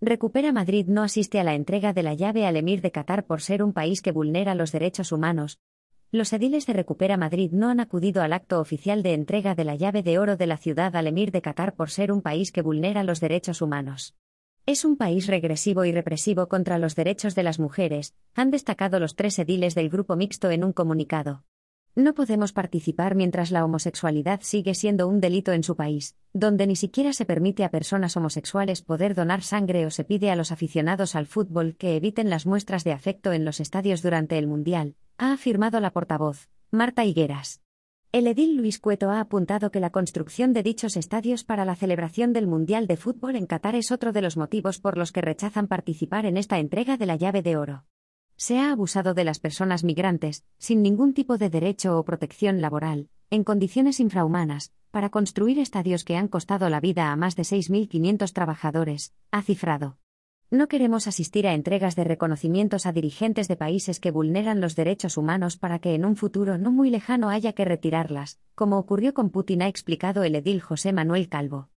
Recupera Madrid no asiste a la entrega de la llave al emir de Qatar por ser un país que vulnera los derechos humanos. Los ediles de Recupera Madrid no han acudido al acto oficial de entrega de la llave de oro de la ciudad al emir de Qatar por ser un país que vulnera los derechos humanos. Es un país regresivo y represivo contra los derechos de las mujeres, han destacado los tres ediles del grupo mixto en un comunicado. No podemos participar mientras la homosexualidad sigue siendo un delito en su país, donde ni siquiera se permite a personas homosexuales poder donar sangre o se pide a los aficionados al fútbol que eviten las muestras de afecto en los estadios durante el Mundial, ha afirmado la portavoz, Marta Higueras. El edil Luis Cueto ha apuntado que la construcción de dichos estadios para la celebración del Mundial de Fútbol en Qatar es otro de los motivos por los que rechazan participar en esta entrega de la llave de oro se ha abusado de las personas migrantes, sin ningún tipo de derecho o protección laboral, en condiciones infrahumanas, para construir estadios que han costado la vida a más de 6.500 trabajadores, ha cifrado. No queremos asistir a entregas de reconocimientos a dirigentes de países que vulneran los derechos humanos para que en un futuro no muy lejano haya que retirarlas, como ocurrió con Putin, ha explicado el edil José Manuel Calvo.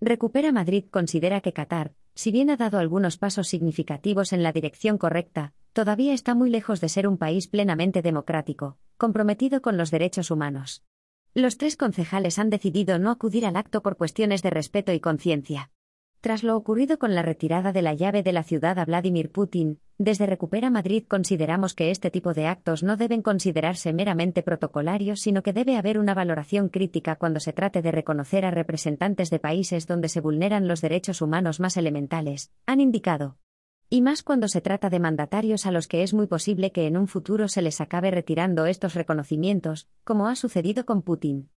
Recupera Madrid considera que Qatar, si bien ha dado algunos pasos significativos en la dirección correcta, todavía está muy lejos de ser un país plenamente democrático, comprometido con los derechos humanos. Los tres concejales han decidido no acudir al acto por cuestiones de respeto y conciencia. Tras lo ocurrido con la retirada de la llave de la ciudad a Vladimir Putin, desde Recupera Madrid consideramos que este tipo de actos no deben considerarse meramente protocolarios, sino que debe haber una valoración crítica cuando se trate de reconocer a representantes de países donde se vulneran los derechos humanos más elementales, han indicado. Y más cuando se trata de mandatarios a los que es muy posible que en un futuro se les acabe retirando estos reconocimientos, como ha sucedido con Putin.